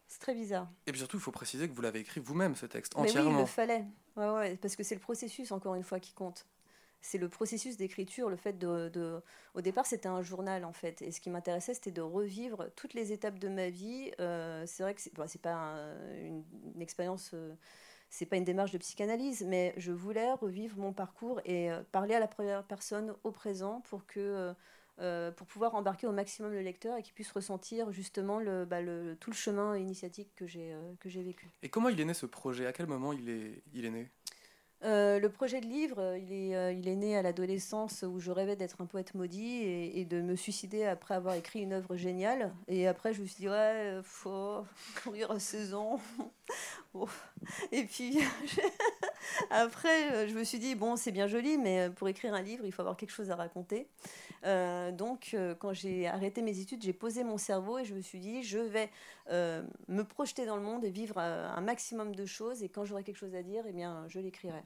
C'est très bizarre. Et puis surtout, il faut préciser que vous l'avez écrit vous-même, ce texte, entièrement. Mais oui, il le fallait. Ouais, ouais, parce que c'est le processus, encore une fois, qui compte. C'est le processus d'écriture, le fait de. Au départ, c'était un journal, en fait. Et ce qui m'intéressait, c'était de revivre toutes les étapes de ma vie. Euh, c'est vrai que c'est n'est pas une, expérience... Euh, c'est pas une démarche de psychanalyse, mais je voulais revivre mon parcours et euh, parler à la première personne au présent pour que pour pouvoir embarquer au maximum le lecteur et qu'il puisse ressentir justement le, bah, tout le chemin initiatique que j'ai j'ai vécu. Et comment il est né ce projet? À quel moment il est, il est né? Euh, le projet de livre, il est, il est né à l'adolescence où je rêvais d'être un poète maudit et, de me suicider après avoir écrit une œuvre géniale. Et après, je me suis dit, ouais, faut courir à 16 ans. et puis, après, je me suis dit, bon, c'est bien joli, mais pour écrire un livre, il faut avoir quelque chose à raconter. Euh, donc, euh, quand j'ai arrêté mes études, j'ai posé mon cerveau et je me suis dit, je vais euh, me projeter dans le monde et vivre un maximum de choses. Et quand j'aurai quelque chose à dire, eh bien, je l'écrirai.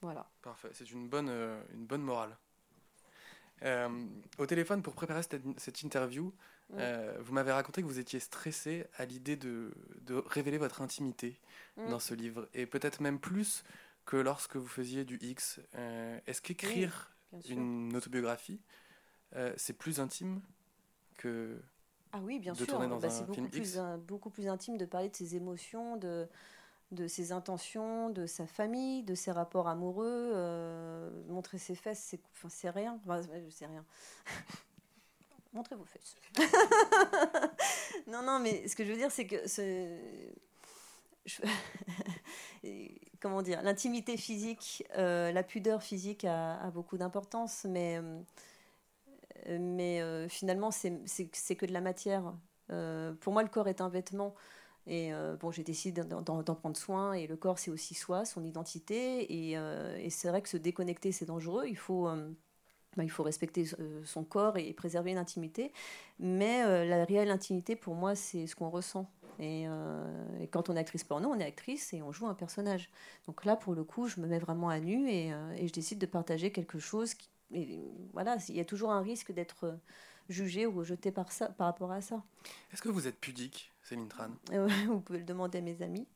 Voilà. Parfait, c'est une bonne, une bonne morale. au téléphone, pour préparer cette, interview, vous m'avez raconté que vous étiez stressé à l'idée de, de, révéler votre intimité mm. dans ce livre, et peut-être même plus que lorsque vous faisiez du X. Est-ce qu'écrire une autobiographie, euh, c'est plus intime que ah oui, bien sûr. Bah, c'est beaucoup, plus, beaucoup plus intime de parler de ses émotions, de, de ses intentions, de sa famille, de ses rapports amoureux. Euh, montrer ses fesses, c'est enfin, rien. Enfin, je sais rien. Montrez vos fesses. non, non, mais ce que je veux dire, c'est que ce... comment dire, l'intimité physique, euh, la pudeur physique a, beaucoup d'importance, mais, euh, mais euh, finalement, c'est que de la matière. pour moi, le corps est un vêtement. Et bon, j'ai décidé d'en prendre soin. Et le corps, c'est aussi soi, son identité. Et, c'est vrai que se déconnecter, c'est dangereux. Il faut. Il faut respecter son corps et préserver une intimité. Mais la réelle intimité, pour moi, c'est ce qu'on ressent. Euh, et, quand on est actrice porno, on est actrice et on joue un personnage. Donc là, pour le coup, je me mets vraiment à nu et, euh, et je décide de partager quelque chose. Qui, et voilà, il y a toujours un risque d'être jugé ou rejeté par, ça, par rapport à ça. Est-ce que vous êtes pudique, Céline Tran? Vous pouvez le demander à mes amis.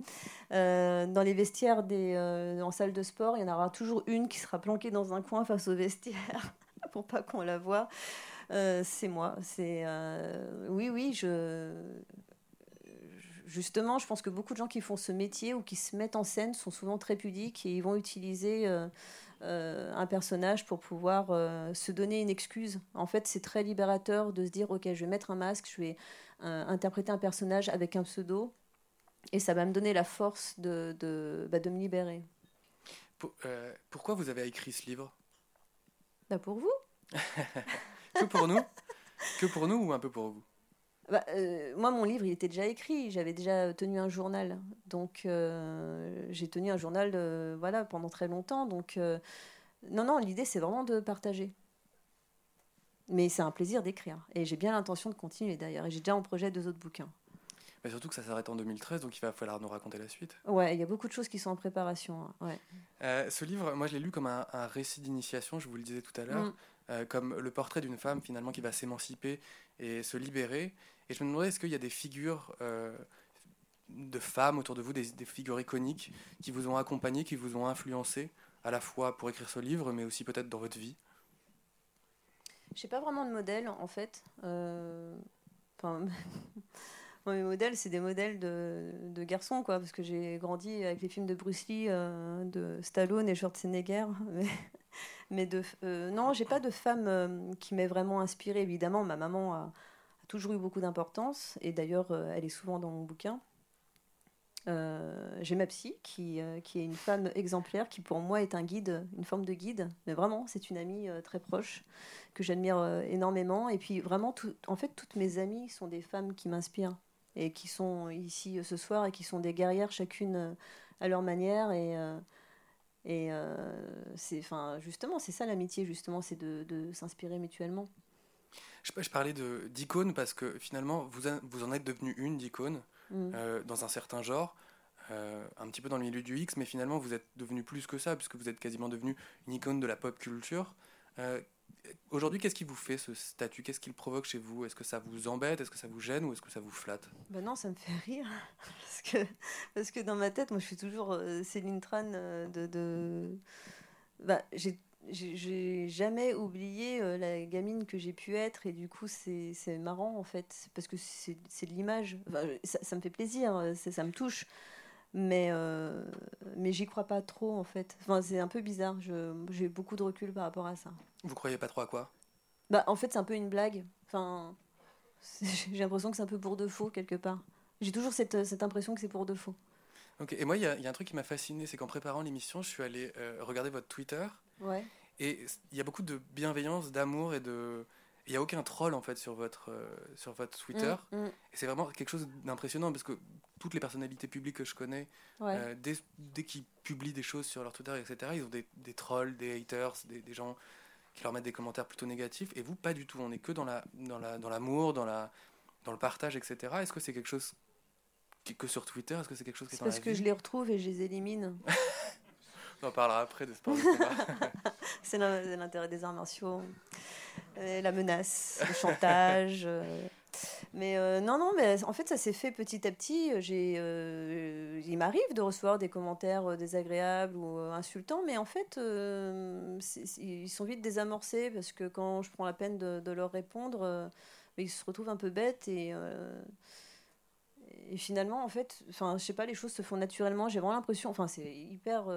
Euh, dans les vestiaires des, en salle de sport, il y en aura toujours une qui sera planquée dans un coin face au vestiaire pour pas qu'on la voit. c'est moi. C'est oui, oui. Je justement, je pense que beaucoup de gens qui font ce métier ou qui se mettent en scène sont souvent très pudiques et ils vont utiliser euh, euh, un personnage pour pouvoir euh, se donner une excuse. En fait, c'est très libérateur de se dire, ok, je vais mettre un masque, je vais interpréter un personnage avec un pseudo, et ça va me donner la force de, de, bah, de me libérer. pourquoi vous avez écrit ce livre? Bah Pour vous. que pour nous Que pour nous ou un peu pour vous bah, euh, moi, mon livre, il était déjà écrit. J'avais déjà tenu un journal. Donc, euh, j'ai tenu un journal euh, voilà, pendant très longtemps. Donc, non, non, l'idée, c'est vraiment de partager. Mais c'est un plaisir d'écrire. Et j'ai bien l'intention de continuer d'ailleurs. Et j'ai déjà en projet deux autres bouquins. Mais surtout que ça s'arrête en 2013, donc il va falloir nous raconter la suite. Ouais, il y a beaucoup de choses qui sont en préparation. Hein, ouais. ce livre, moi, je l'ai lu comme un, récit d'initiation, je vous le disais tout à l'heure. Mm. Comme le portrait d'une femme finalement qui va s'émanciper et se libérer. Et je me demandais, est-ce qu'il y a des figures euh, de femmes autour de vous, des, figures iconiques qui vous ont accompagné, qui vous ont influencé, à la fois pour écrire ce livre, mais aussi peut-être dans votre vie? Je n'ai pas vraiment de modèle, en fait. Euh, enfin, mes modèles, c'est des modèles de, de, garçons, quoi, parce que j'ai grandi avec les films de Bruce Lee, euh, de Stallone et Schwarzenegger. Mais, mais de, non, j'ai pas de femme qui m'ait vraiment inspirée. Évidemment, ma maman a toujours eu beaucoup d'importance, et d'ailleurs, euh, elle est souvent dans mon bouquin. Euh, j'ai ma psy, qui, euh, qui est une femme exemplaire, qui pour moi est un guide, une forme de guide, mais vraiment, c'est une amie très proche, que j'admire énormément. Et puis vraiment, en fait, toutes mes amies sont des femmes qui m'inspirent. et qui sont ici ce soir et qui sont des guerrières chacune à leur manière et et c'est enfin justement c'est ça l'amitié justement c'est de, de s'inspirer mutuellement je, je parlais d'icône parce que finalement vous, vous en êtes devenu une d'icône mm. dans un certain genre euh, un petit peu dans le milieu du X, mais finalement vous êtes devenu plus que ça, puisque vous êtes quasiment devenu une icône de la pop culture. Euh, aujourd'hui, qu'est-ce qui vous fait ce statut? Qu'est-ce qu'il provoque chez vous? Est-ce que ça vous embête? Est-ce que ça vous gêne Ou est-ce que ça vous flatte? Ben non, ça me fait rire. parce, que, parce que dans ma tête, moi je suis toujours euh, Céline Tran de. de... Bah, j'ai j'ai jamais oublié la gamine que j'ai pu être et du coup c'est marrant en fait parce que c'est de l'image ça, ça, me fait plaisir ça me touche mais, euh, mais j'y crois pas trop en fait. Enfin, c'est un peu bizarre, j'ai beaucoup de recul par rapport à ça. Vous croyez pas trop à quoi? Bah, En fait, c'est un peu une blague. Enfin, j'ai l'impression que c'est un peu pour de faux quelque part. J'ai toujours cette, cette impression que c'est pour de faux. Ok, et moi, il y, y, a un truc qui m'a fasciné, c'est qu'en préparant l'émission, je suis allé euh, regarder votre Twitter. Ouais. Et il y a beaucoup de bienveillance, d'amour et de, il n'y a aucun troll en fait sur votre, euh, sur votre Twitter. Mm, mm. Et c'est vraiment quelque chose d'impressionnant parce que toutes les personnalités publiques que je connais, euh, dès, dès qu'ils publient des choses sur leur Twitter, etc., ils ont des, des trolls, des haters, des, des, gens qui leur mettent des commentaires plutôt négatifs. Et vous, pas du tout. On est que dans l'amour, la, dans la, dans, l'amour, dans, la, dans le partage, etc. Est-ce que c'est quelque chose qui, que sur Twitter Est-ce que c'est quelque chose qui est, est parce que je les retrouve et je les élimine. On en parlera après de sport c'est l'intérêt des arts martiaux. Euh, la menace, le chantage. Euh. Mais euh, non, non, mais en fait, ça s'est fait petit à petit. Il m'arrive de recevoir des commentaires désagréables ou insultants, mais en fait, ils sont vite désamorcés parce que quand je prends la peine de, leur répondre, ils se retrouvent un peu bêtes et, et finalement, en fait, enfin, je sais pas, les choses se font naturellement. J'ai vraiment l'impression, enfin, c'est hyper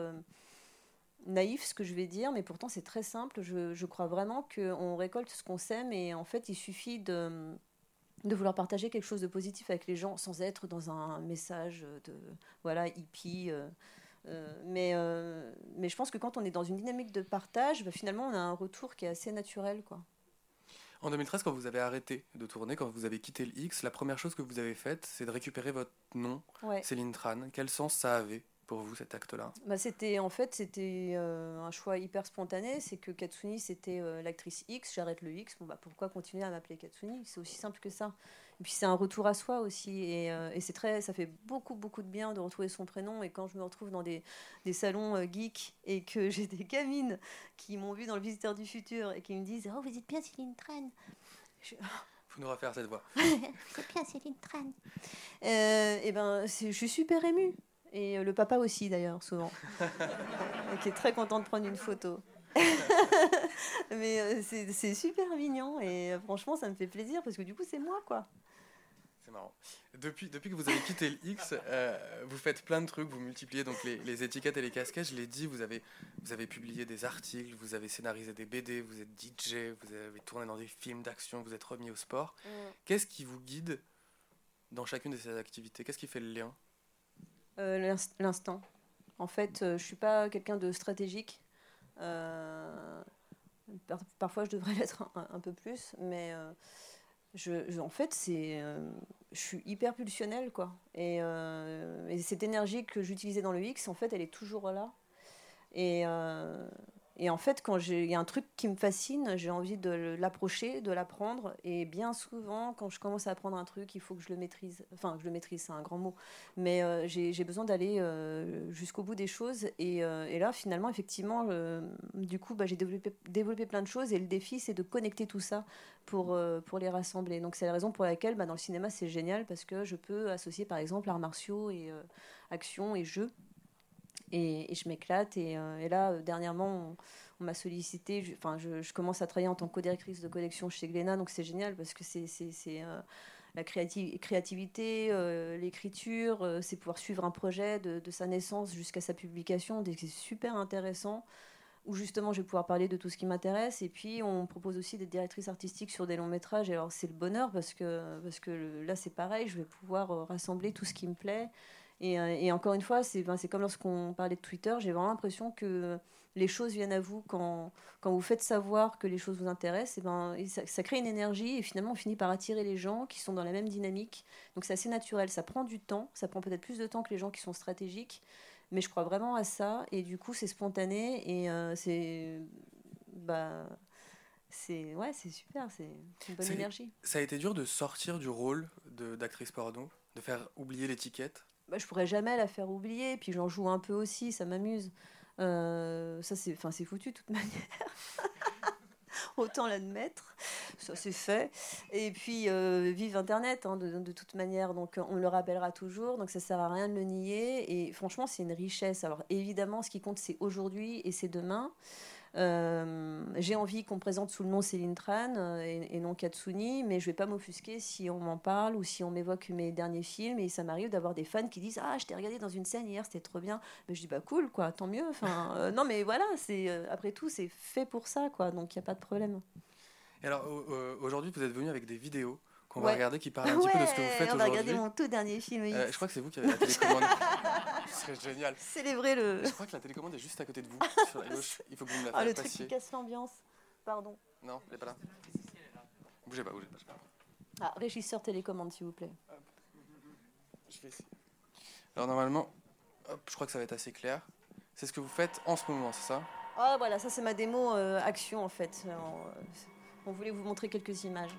naïf ce que je vais dire, mais pourtant c'est très simple. Je, je crois vraiment qu'on récolte ce qu'on sème et en fait il suffit de, de vouloir partager quelque chose de positif avec les gens sans être dans un message de voilà hippie. Euh, euh, mais, euh, mais je pense que quand on est dans une dynamique de partage, bah, finalement on a un retour qui est assez naturel. quoi. En 2013, quand vous avez arrêté de tourner, quand vous avez quitté le X, la première chose que vous avez faite, c'est de récupérer votre nom, Céline Tran. Quel sens ça avait pour vous cet acte-là bah, C'était en fait c'était euh, un choix hyper spontané. C'est que Katsuni c'était euh, l'actrice X, j'arrête le X. Bon bah pourquoi continuer à m'appeler Katsuni? C'est aussi simple que ça. Et puis c'est un retour à soi aussi et, euh, et c'est très ça fait beaucoup beaucoup de bien de retrouver son prénom. Et quand je me retrouve dans des, des salons geeks et que j'ai des gamines qui m'ont vu dans le Visiteur du futur et qui me disent oh vous êtes bien Céline Tran. Je... Faut nous refaire cette voix. c'est bien Céline Tran. et ben je suis super émue. Et euh, le papa aussi, d'ailleurs, souvent. qui est très content de prendre une photo. Mais euh, c'est super mignon et euh, franchement, ça me fait plaisir parce que du coup, c'est moi, quoi. C'est marrant. Depuis, depuis que vous avez quitté le X, vous faites plein de trucs, vous multipliez donc les, les, étiquettes et les casquettes. Je l'ai dit, vous avez, vous avez publié des articles, vous avez scénarisé des BD, vous êtes DJ, vous avez tourné dans des films d'action, vous êtes remis au sport. Mm. Qu'est-ce qui vous guide dans chacune de ces activités? Qu'est-ce qui fait le lien? Euh, l'instant. En fait, euh, je suis pas quelqu'un de stratégique. Euh, parfois, je devrais l'être un, peu plus, mais je, en fait, c'est, je suis hyper pulsionnelle, quoi. Et, et cette énergie que j'utilisais dans le X, en fait, elle est toujours là. Et, et en fait, quand il y a un truc qui me fascine, j'ai envie de l'approcher, de l'apprendre. Et bien souvent, quand je commence à apprendre un truc, il faut que je le maîtrise. Enfin, je le maîtrise, c'est un grand mot. Mais euh, j'ai besoin d'aller euh, jusqu'au bout des choses. Et, euh, là, finalement, effectivement, du coup, bah, j'ai développé, plein de choses. Et le défi, c'est de connecter tout ça pour, pour les rassembler. Donc, c'est la raison pour laquelle, bah, dans le cinéma, c'est génial parce que je peux associer, par exemple, arts martiaux et action et jeux et, je m'éclate. Et, euh, là, euh, dernièrement, on, m'a sollicité. Enfin, je, commence à travailler en tant que co-directrice de collection chez Glénat, donc c'est génial parce que c'est euh, la créativité, l'écriture, c'est pouvoir suivre un projet de, sa naissance jusqu'à sa publication. C'est super intéressant. Où justement, je vais pouvoir parler de tout ce qui m'intéresse. Et puis, on propose aussi des directrices artistiques sur des longs métrages. Et alors, c'est le bonheur parce que, parce que là, c'est pareil. Je vais pouvoir rassembler tout ce qui me plaît Et, encore une fois, c'est comme lorsqu'on parlait de Twitter, j'ai vraiment l'impression que les choses viennent à vous quand, quand vous faites savoir que les choses vous intéressent. Et ben, ça, crée une énergie et finalement on finit par attirer les gens qui sont dans la même dynamique. Donc c'est assez naturel, ça prend du temps, ça prend peut-être plus de temps que les gens qui sont stratégiques, mais je crois vraiment à ça et du coup c'est spontané et c'est bah, c'est ouais, c'est super, c'est une bonne énergie. Ça a été dur de sortir du rôle d'actrice porno, de faire oublier l'étiquette? Bah, je pourrais jamais la faire oublier, puis j'en joue un peu aussi, ça m'amuse. Euh, ça c'est, enfin c'est foutu de toute manière. Autant l'admettre, ça c'est fait. Et puis euh, vive Internet hein, de, toute manière, donc on le rappellera toujours, donc ça sert à rien de le nier. Et franchement c'est une richesse. Alors évidemment ce qui compte c'est aujourd'hui et c'est demain. Euh, j'ai envie qu'on présente sous le nom Céline Tran euh, et, non Katsuni, mais je vais pas m'offusquer si on m'en parle ou si on m'évoque mes derniers films. Et ça m'arrive d'avoir des fans qui disent Ah, je t'ai regardé dans une scène hier, c'était trop bien. Mais je dis Bah cool, quoi, tant mieux. Enfin, euh, non, mais voilà, c'est après tout, c'est fait pour ça, quoi. Donc il n'y a pas de problème. Et alors aujourd'hui, vous êtes venu avec des vidéos qu'on va regarder qui parle un petit peu de ce que vous faites aujourd'hui. On va regarder mon tout dernier film. Euh, je crois que c'est vous qui avez la télécommande. c'est génial. Célébrer le. Je crois que la télécommande est juste à côté de vous, sur la gauche. Il faut que vous me la fassiez. Ah, le truc qui casse l'ambiance. Pardon. Non, elle n'est pas là. Bougez pas, bougez pas. Ah, régisseur télécommande, s'il vous plaît. Je vais essayer. Alors, normalement, hop, je crois que ça va être assez clair. C'est ce que vous faites en ce moment, c'est ça? Ah, voilà, ça c'est ma démo euh, action en fait. Euh, on voulait vous montrer quelques images.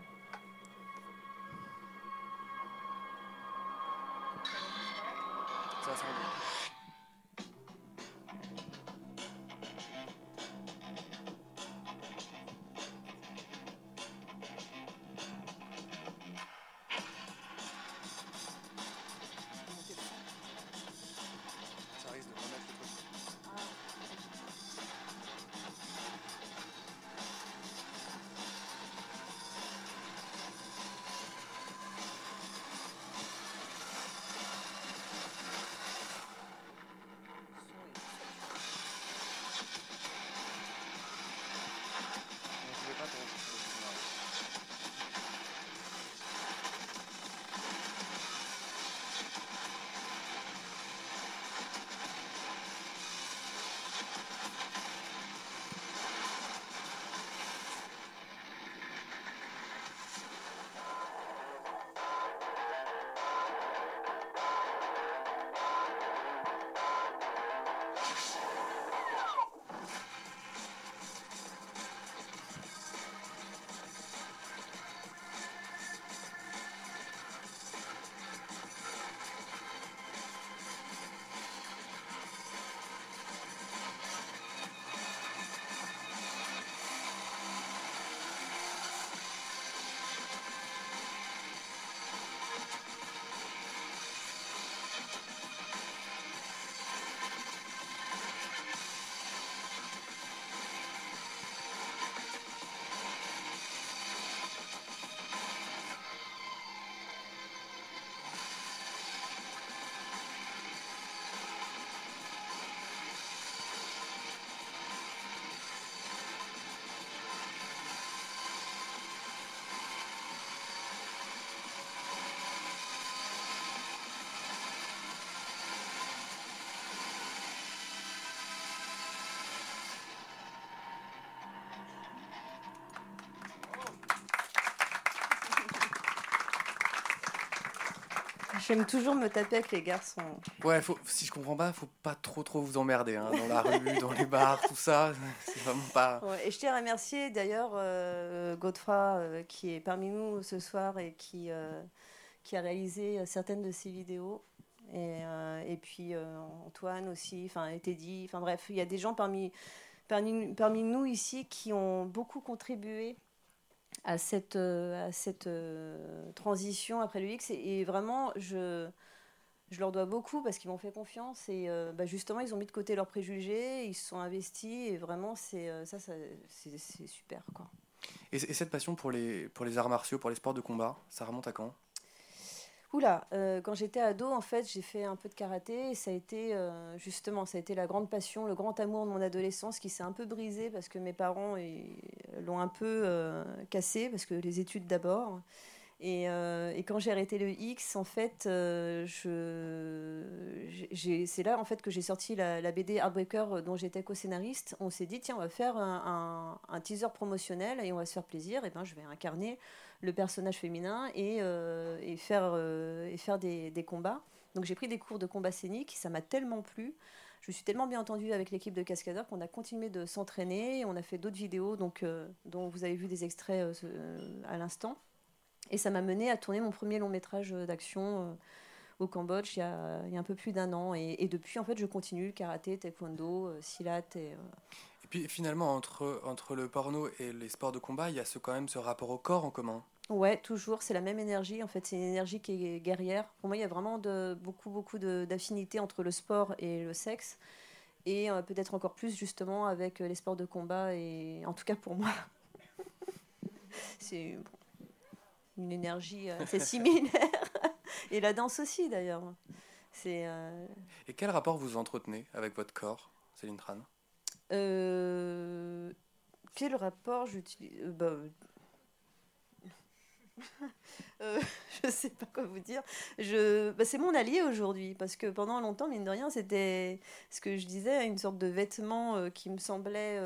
J'aime toujours me taper avec les garçons. Ouais, faut, si je comprends pas, faut pas trop trop vous emmerder hein, dans la rue, dans les bars, tout ça. C'est vraiment pas. et je tiens à remercier d'ailleurs euh, Godefroy euh, qui est parmi nous ce soir et qui, euh, qui a réalisé certaines de ces vidéos. Et, et puis Antoine aussi, enfin Teddy, enfin bref, il y a des gens parmi, parmi, parmi nous ici qui ont beaucoup contribué à cette, euh, à cette euh, transition après le X. Et, vraiment, je, je leur dois beaucoup parce qu'ils m'ont fait confiance et euh, bah, justement, ils ont mis de côté leurs préjugés, ils se sont investis et vraiment, c'est ça, c'est super. Quoi. Et, et, cette passion pour les, pour les arts martiaux, pour les sports de combat, ça remonte à quand? Oula, euh, quand j'étais ado, en fait, j'ai fait un peu de karaté et ça a été euh, justement, ça a été la grande passion, le grand amour de mon adolescence qui s'est un peu brisé parce que mes parents l'ont un peu euh, cassé parce que les études d'abord. Euh, et, quand j'ai arrêté le X, en fait, c'est là en fait que j'ai sorti la, BD Heartbreaker dont j'étais co-scénariste. On s'est dit tiens, on va faire un, teaser promotionnel et on va se faire plaisir. Et ben, je vais incarner le personnage féminin et, et faire, et faire des, des combats. Donc j'ai pris des cours de combat scénique, ça m'a tellement plu. Je suis tellement bien entendue avec l'équipe de cascadeurs qu'on a continué de s'entraîner. On a fait d'autres vidéos donc, dont vous avez vu des extraits à l'instant. Et ça m'a mené à tourner mon premier long métrage d'action euh, au Cambodge il y, a, il y, a, un peu plus d'un an. Et, depuis, en fait, je continue karaté, taekwondo, euh, silat. Et, euh, et puis finalement, entre, entre le porno et les sports de combat, il y a ce, quand même ce rapport au corps en commun. Ouais, toujours, c'est la même énergie. En fait, c'est une énergie qui est guerrière. Pour moi, il y a vraiment de, beaucoup, beaucoup d'affinité entre le sport et le sexe. Et peut-être encore plus, justement, avec les sports de combat. Et en tout cas, pour moi, c'est une énergie assez similaire. Et la danse aussi, d'ailleurs. C'est. Euh, Et quel rapport vous entretenez avec votre corps, Céline Tran? Euh, Quel rapport j'utilise? euh, je sais pas quoi vous dire. Je, bah, c'est mon allié aujourd'hui parce que pendant longtemps, mine de rien, c'était ce que je disais, une sorte de vêtement qui me semblait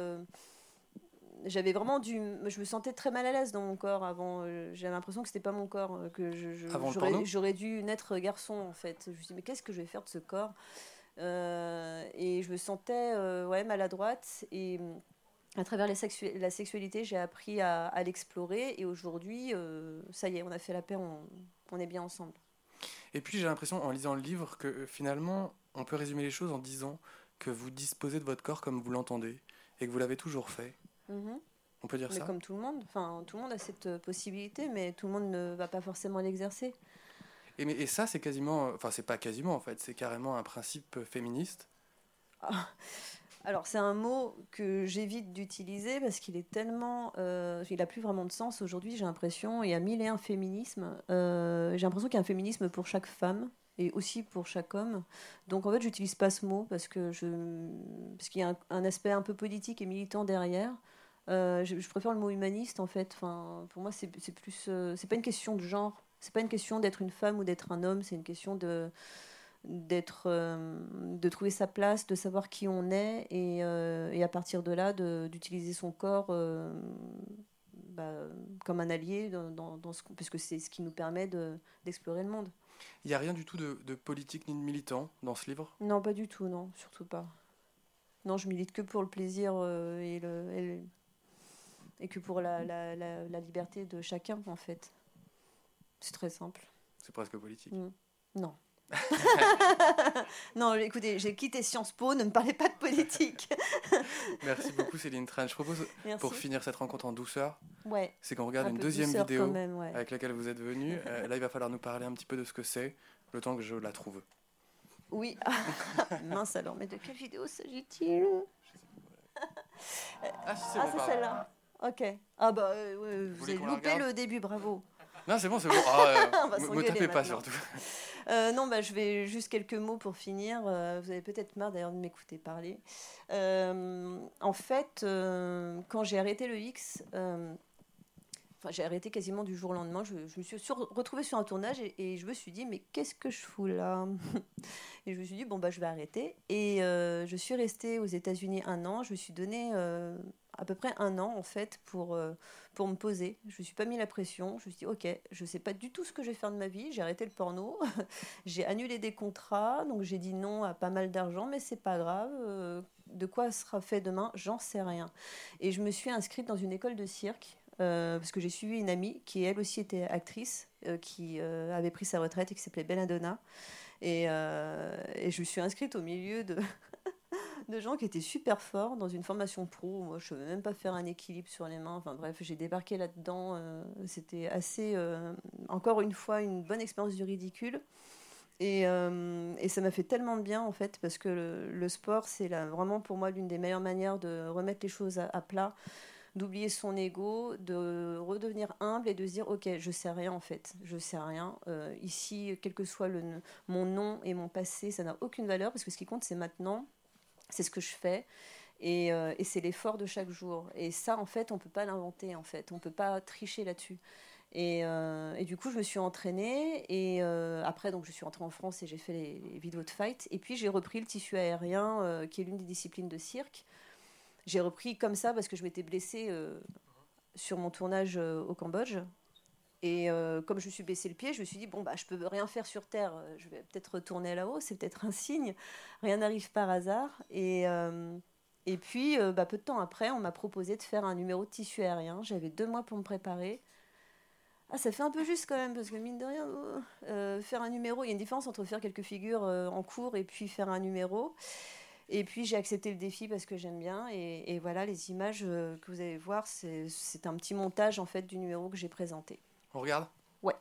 j'avais vraiment du je me sentais très mal à l'aise dans mon corps avant. Euh, j'avais l'impression que c'était pas mon corps euh, que j'aurais, dû naître garçon en fait. Je me suis dit mais qu'est-ce que je vais faire de ce corps? Euh, et je me sentais ouais maladroite et à travers les la sexualité j'ai appris à, l'explorer et aujourd'hui ça y est on a fait la paix on, on est bien ensemble et puis j'ai l'impression en lisant le livre que finalement on peut résumer les choses en disant que vous disposez de votre corps comme vous l'entendez et que vous l'avez toujours fait Mhm. On peut dire mais ça. Comme tout le monde. Enfin, tout le monde a cette euh, possibilité, mais tout le monde ne va pas forcément l'exercer. Et, et ça, c'est quasiment. Enfin, c'est pas quasiment en fait, c'est carrément un principe féministe. Alors, c'est un mot que j'évite d'utiliser parce qu'il est tellement. Euh, il n'a plus vraiment de sens aujourd'hui, j'ai l'impression. Il y a mille et un féminismes. Euh, j'ai l'impression qu'il y a un féminisme pour chaque femme et aussi pour chaque homme. Donc en fait, j'utilise pas ce mot parce que parce qu'il y a un, aspect un peu politique et militant derrière. Euh, je, préfère le mot humaniste en fait. Enfin, pour moi, c'est plus, c'est pas une question de genre. C'est pas une question d'être une femme ou d'être un homme. C'est une question de d'être, euh, de trouver sa place, de savoir qui on est et, et à partir de là, d'utiliser son corps bah, comme un allié dans, dans, ce, parce que c'est ce qui nous permet d'explorer le monde. Il n'y a rien du tout de, de, politique ni de militant dans ce livre? Non, pas du tout, non, surtout pas. Non, je milite que pour le plaisir et le, et le et que pour la, la, la, liberté de chacun, en fait. C'est très simple. C'est presque politique. Mm. Non. non, écoutez, j'ai quitté Sciences Po, ne me parlez pas de politique. Merci beaucoup Céline Tran. Je propose, pour finir cette rencontre en douceur, ouais, c'est qu'on regarde une deuxième vidéo avec laquelle vous êtes venu. Euh, là, il va falloir nous parler un petit peu de ce que c'est, le temps que je la trouve. Oui. Mince alors, mais de quelle vidéo s'agit-il? Ah, si, c'est ah, c'est celle-là. Ok. Ah bah euh, vous, avez loupé le début, bravo. Non, c'est bon, c'est bon. Ah, me tapez pas surtout. Euh, non, bah, je vais juste quelques mots pour finir. Euh, vous avez peut-être marre d'ailleurs de m'écouter parler. en fait, quand j'ai arrêté le X, enfin, j'ai arrêté quasiment du jour au lendemain. Je, me suis retrouvée sur un tournage et, je me suis dit, mais qu'est-ce que je fous là Et je me suis dit, bon, bah, je vais arrêter. Et je suis restée aux États-Unis un an. Je me suis donné à peu près un an en fait pour, euh, pour me poser. Je me suis pas mis la pression. Je me suis dit ok, je sais pas du tout ce que je vais faire de ma vie. J'ai arrêté le porno, j'ai annulé des contrats, donc j'ai dit non à pas mal d'argent, mais c'est pas grave. Euh, de quoi sera fait demain, j'en sais rien. Et je me suis inscrite dans une école de cirque. Euh, parce que j'ai suivi une amie qui elle aussi était actrice, qui avait pris sa retraite et qui s'appelait Belladonna. Et, et je me suis inscrite au milieu de, de gens qui étaient super forts dans une formation pro. Moi, je ne savais même pas faire un équilibre sur les mains. Enfin bref, j'ai débarqué là-dedans. Euh, c'était assez, euh, encore une fois, une bonne expérience du ridicule. Et, euh, et ça m'a fait tellement de bien en fait, parce que le, sport, c'est vraiment pour moi l'une des meilleures manières de remettre les choses à, plat d'oublier son ego, de redevenir humble et de se dire ok, je sais rien en fait, je sais rien. ici, quel que soit le, mon nom et mon passé, ça n'a aucune valeur parce que ce qui compte c'est maintenant c'est ce que je fais. Euh, et, c'est l'effort de chaque jour. Et ça, en fait, on ne peut pas l'inventer, en fait. On ne peut pas tricher là-dessus. Et, euh, et, du coup, je me suis entraînée. Et euh, après, donc, je suis rentrée en France et j'ai fait les, vidéos de fight. Et puis, j'ai repris le tissu aérien, qui est l'une des disciplines de cirque. J'ai repris comme ça parce que je m'étais blessée sur mon tournage au Cambodge. Et comme je me suis blessé le pied, je me suis dit, bon, bah, je peux rien faire sur Terre. Je vais peut-être retourner là-haut. C'est peut-être un signe. Rien n'arrive par hasard. Et. et puis, bah, peu de temps après, on m'a proposé de faire un numéro de tissu aérien. J'avais deux mois pour me préparer. Ah, ça fait un peu juste quand même, parce que mine de rien, euh, euh, faire un numéro, il y a une différence entre faire quelques figures euh, en cours et puis faire un numéro. Et puis j'ai accepté le défi parce que j'aime bien. Et, et, voilà, les images que vous allez voir, c'est un petit montage en fait du numéro que j'ai présenté. On regarde? Ouais.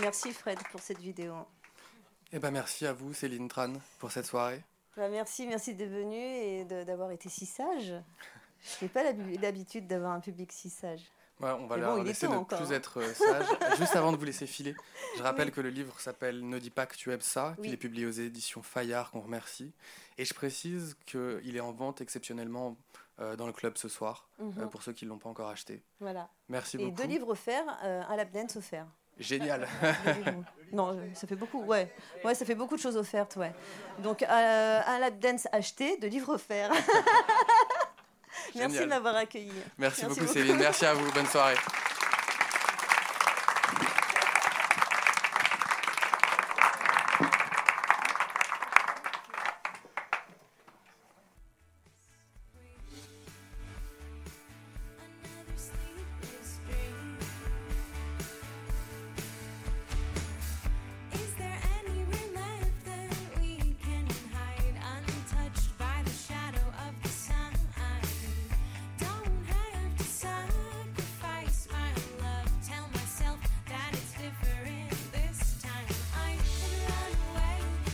Merci Fred pour cette vidéo. Eh ben merci à vous Céline Tran pour cette soirée. Ben merci, merci d'être venu et d'avoir été si sage. Je n'ai pas l'habitude d'avoir un public si sage. on va leur laisser de plus être euh, sage. Juste avant de vous laisser filer, je rappelle que le livre s'appelle Ne dis pas que tu aimes ça, qu'il est publié aux éditions Fayard, qu'on remercie. Et je précise qu'il est en vente exceptionnellement euh, dans le club ce soir, euh, mhm. pour ceux qui ne l'ont pas encore acheté. Voilà. Merci beaucoup. Et deux livres offerts, un lap dance offert. Génial. non, ça fait beaucoup, ouais. Ouais, ça fait beaucoup de choses offertes, ouais. Donc, euh, un lap dance acheté, de livres offerts. Merci de m'avoir accueilli. Merci, beaucoup, Céline. Merci à vous. Bonne soirée.